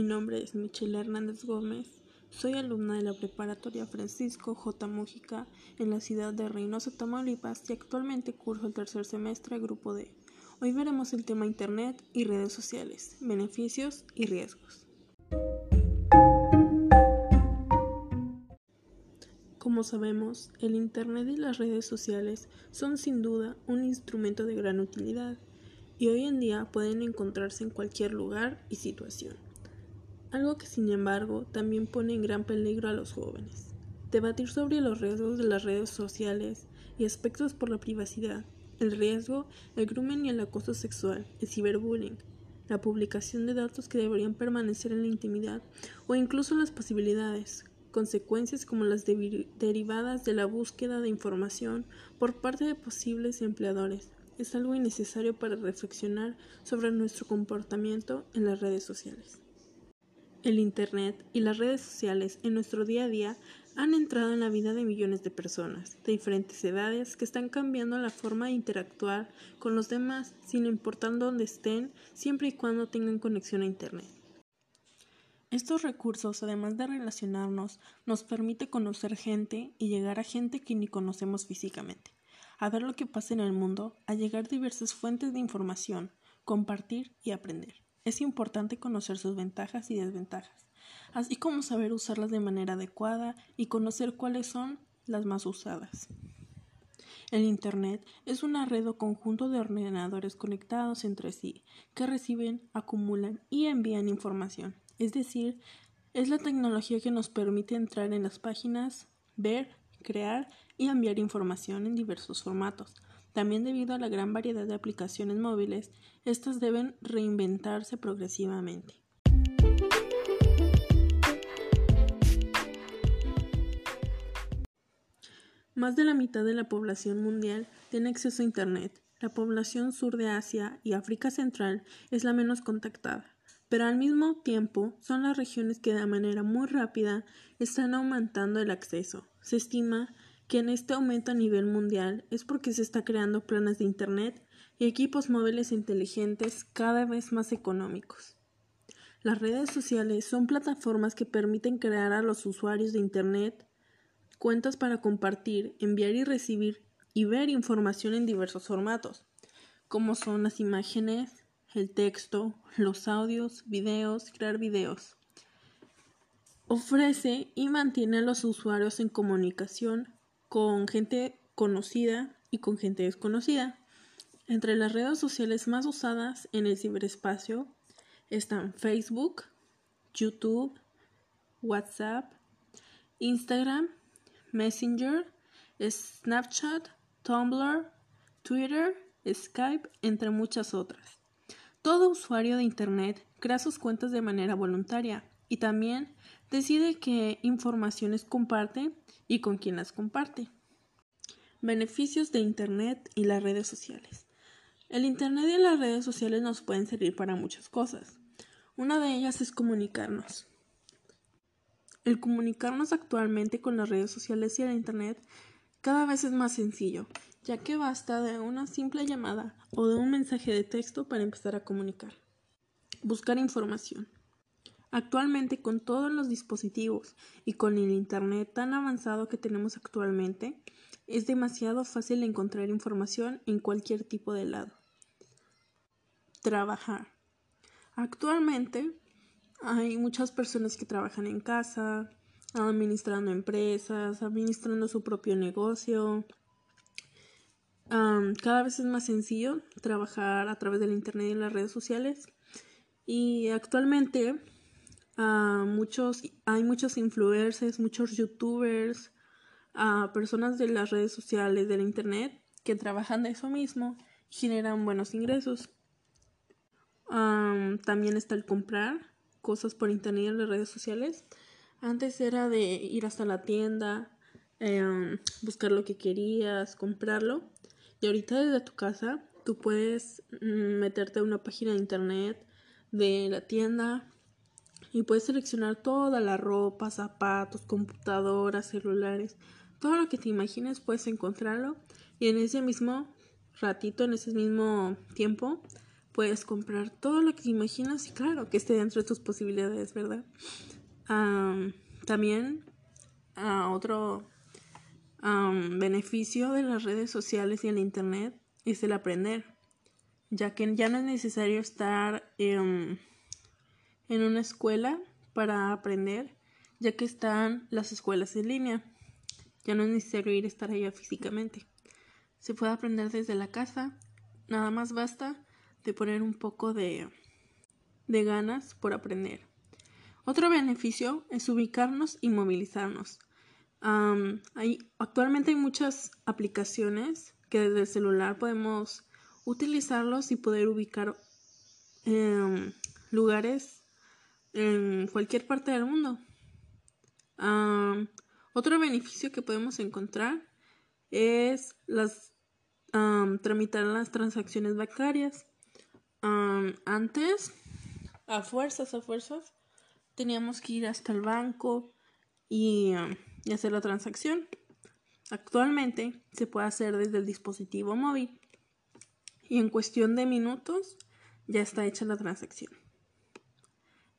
Mi nombre es Michelle Hernández Gómez. Soy alumna de la preparatoria Francisco J. Mújica en la ciudad de Reynosa, Tamaulipas y actualmente curso el tercer semestre Grupo D. Hoy veremos el tema Internet y redes sociales, beneficios y riesgos. Como sabemos, el Internet y las redes sociales son sin duda un instrumento de gran utilidad y hoy en día pueden encontrarse en cualquier lugar y situación algo que sin embargo también pone en gran peligro a los jóvenes. Debatir sobre los riesgos de las redes sociales y aspectos por la privacidad, el riesgo, el grooming y el acoso sexual, el ciberbullying, la publicación de datos que deberían permanecer en la intimidad o incluso las posibilidades, consecuencias como las derivadas de la búsqueda de información por parte de posibles empleadores. Es algo innecesario para reflexionar sobre nuestro comportamiento en las redes sociales. El Internet y las redes sociales en nuestro día a día han entrado en la vida de millones de personas de diferentes edades que están cambiando la forma de interactuar con los demás sin importar dónde estén, siempre y cuando tengan conexión a Internet. Estos recursos, además de relacionarnos, nos permite conocer gente y llegar a gente que ni conocemos físicamente, a ver lo que pasa en el mundo, a llegar a diversas fuentes de información, compartir y aprender. Es importante conocer sus ventajas y desventajas, así como saber usarlas de manera adecuada y conocer cuáles son las más usadas. El Internet es una red o conjunto de ordenadores conectados entre sí que reciben, acumulan y envían información. Es decir, es la tecnología que nos permite entrar en las páginas, ver, crear y enviar información en diversos formatos, también debido a la gran variedad de aplicaciones móviles, estas deben reinventarse progresivamente. Más de la mitad de la población mundial tiene acceso a Internet. La población sur de Asia y África Central es la menos contactada, pero al mismo tiempo son las regiones que de manera muy rápida están aumentando el acceso. Se estima que en este aumento a nivel mundial es porque se está creando planes de Internet y equipos móviles inteligentes cada vez más económicos. Las redes sociales son plataformas que permiten crear a los usuarios de Internet cuentas para compartir, enviar y recibir y ver información en diversos formatos, como son las imágenes, el texto, los audios, videos, crear videos. Ofrece y mantiene a los usuarios en comunicación con gente conocida y con gente desconocida. Entre las redes sociales más usadas en el ciberespacio están Facebook, YouTube, WhatsApp, Instagram, Messenger, Snapchat, Tumblr, Twitter, Skype, entre muchas otras. Todo usuario de Internet crea sus cuentas de manera voluntaria y también decide qué informaciones comparte y con quién las comparte. Beneficios de Internet y las redes sociales. El Internet y las redes sociales nos pueden servir para muchas cosas. Una de ellas es comunicarnos. El comunicarnos actualmente con las redes sociales y el Internet cada vez es más sencillo, ya que basta de una simple llamada o de un mensaje de texto para empezar a comunicar. Buscar información. Actualmente con todos los dispositivos y con el Internet tan avanzado que tenemos actualmente, es demasiado fácil encontrar información en cualquier tipo de lado. Trabajar. Actualmente hay muchas personas que trabajan en casa, administrando empresas, administrando su propio negocio. cada vez es más sencillo trabajar a través del Internet y las redes sociales. Y actualmente muchos, hay muchos influencers, muchos youtubers, a personas de las redes sociales, del internet, que trabajan de eso mismo generan buenos ingresos. también está el comprar cosas por internet en las redes sociales. Antes era de ir hasta la tienda, em, buscar lo que querías, comprarlo. Y ahorita desde tu casa tú puedes mm, meterte a una página de internet de la tienda, y puedes seleccionar toda la ropa, zapatos, computadoras, celulares, todo lo que te imagines puedes encontrarlo y en ese mismo ratito, en ese mismo tiempo, puedes comprar todo lo que te imaginas y claro que esté dentro de tus posibilidades, ¿verdad? también otro beneficio de las redes sociales y el Internet es el aprender, ya que ya no es necesario estar en una escuela para aprender, ya que están las escuelas en línea. Ya no es necesario ir a estar allá físicamente. Se puede aprender desde la casa, nada más basta de poner un poco de, de ganas por aprender. Otro beneficio es ubicarnos y movilizarnos. hay, actualmente hay muchas aplicaciones que desde el celular podemos utilizarlos y poder ubicar em, lugares en cualquier parte del mundo. otro beneficio que podemos encontrar es las tramitar las transacciones bancarias antes, a fuerzas, a fuerzas, teníamos que ir hasta el banco y, hacer la transacción. Actualmente se puede hacer desde el dispositivo móvil y en cuestión de minutos ya está hecha la transacción.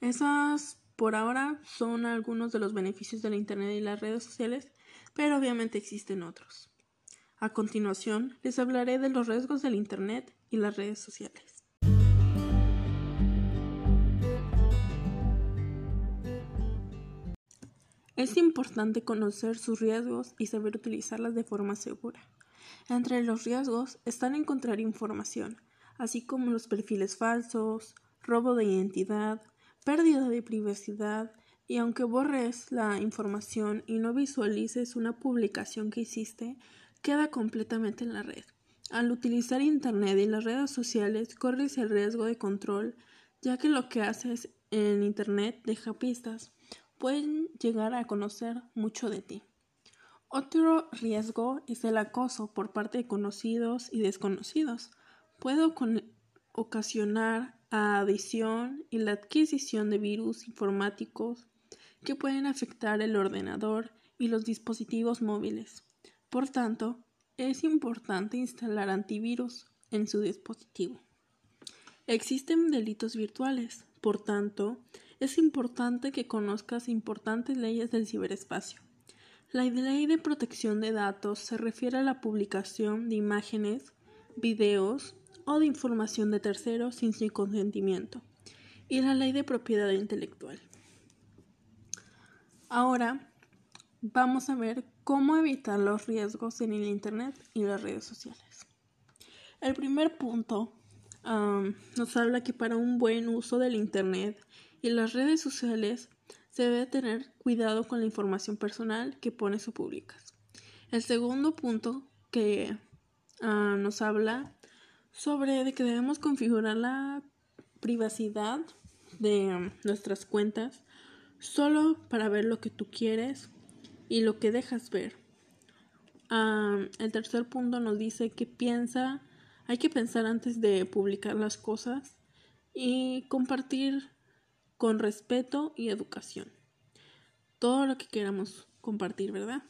Esas por ahora son algunos de los beneficios de la Internet y las redes sociales, pero obviamente existen otros. A continuación les hablaré de los riesgos del Internet y las redes sociales. Es importante conocer sus riesgos y saber utilizarlas de forma segura. Entre los riesgos están encontrar información, así como los perfiles falsos, robo de identidad, pérdida de privacidad, y aunque borres la información y no visualices una publicación que hiciste, queda completamente en la red. Al utilizar Internet y las redes sociales corres el riesgo de control, ya que lo que haces en Internet deja pistas pueden llegar a conocer mucho de ti. Otro riesgo es el acoso por parte de conocidos y desconocidos. Puede ocasionar adición y la adquisición de virus informáticos que pueden afectar el ordenador y los dispositivos móviles. Por tanto, es importante instalar antivirus en su dispositivo. Existen delitos virtuales, por tanto, es importante que conozcas importantes leyes del ciberespacio. La ley de protección de datos se refiere a la publicación de imágenes, videos o de información de terceros sin su consentimiento, y la ley de propiedad intelectual. Ahora vamos a ver cómo evitar los riesgos en el Internet y las redes sociales. El primer punto nos habla que para un buen uso del Internet y las redes sociales se debe tener cuidado con la información personal que pones o publicas. El segundo punto que ah, nos habla sobre de que debemos configurar la privacidad de nuestras cuentas solo para ver lo que tú quieres y lo que dejas ver. El tercer punto nos dice que piensa, hay que pensar antes de publicar las cosas y compartir con respeto y educación. Todo lo que queramos compartir, ¿verdad?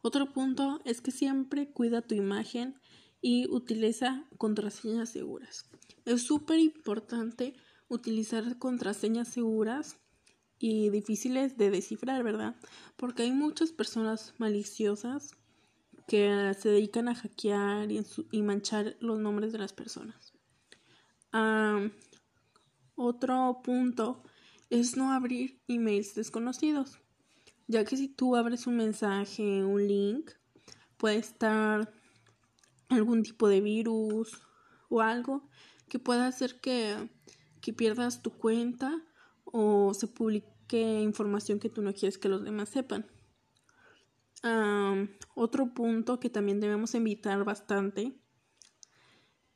otro punto es que siempre cuida tu imagen y utiliza contraseñas seguras. Es súper importante utilizar contraseñas seguras y difíciles de descifrar, ¿verdad? Porque hay muchas personas maliciosas que se dedican a hackear y, manchar los nombres de las personas. Otro punto es no abrir emails desconocidos, ya que si tú abres un mensaje, un link, puede estar algún tipo de virus o algo que pueda hacer que, pierdas tu cuenta o se publique información que tú no quieres que los demás sepan. otro punto que también debemos evitar bastante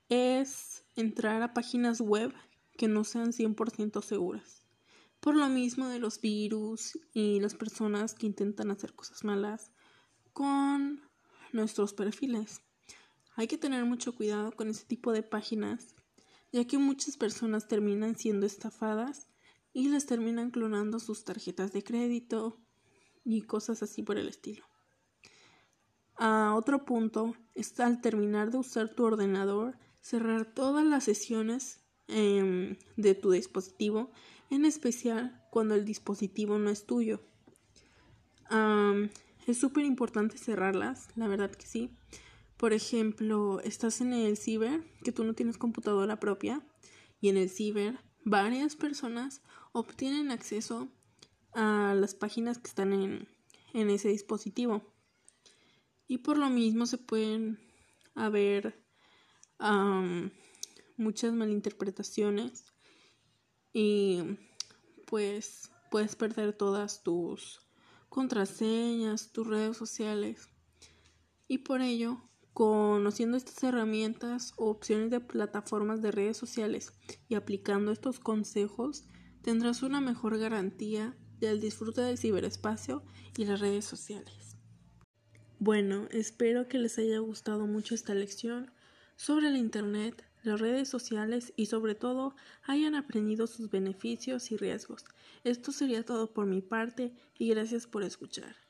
es entrar a páginas web que no sean 100% seguras. Por lo mismo de los virus y las personas que intentan hacer cosas malas con nuestros perfiles. Hay que tener mucho cuidado con ese tipo de páginas, ya que muchas personas terminan siendo estafadas y les terminan clonando sus tarjetas de crédito y cosas así por el estilo. A otro punto es al terminar de usar tu ordenador, cerrar todas las sesiones em, de tu dispositivo, en especial cuando el dispositivo no es tuyo. es súper importante cerrarlas, la verdad que sí. Por ejemplo, estás en el ciber, que tú no tienes computadora propia, y en el ciber varias personas obtienen acceso a las páginas que están en, en ese dispositivo. Y por lo mismo se pueden haber muchas malinterpretaciones y pues puedes perder todas tus contraseñas, tus redes sociales. Y por ello, conociendo estas herramientas o opciones de plataformas de redes sociales y aplicando estos consejos, tendrás una mejor garantía del disfrute del ciberespacio y las redes sociales. Bueno, espero que les haya gustado mucho esta lección sobre el Internet, las redes sociales y sobre todo hayan aprendido sus beneficios y riesgos. Esto sería todo por mi parte y gracias por escuchar.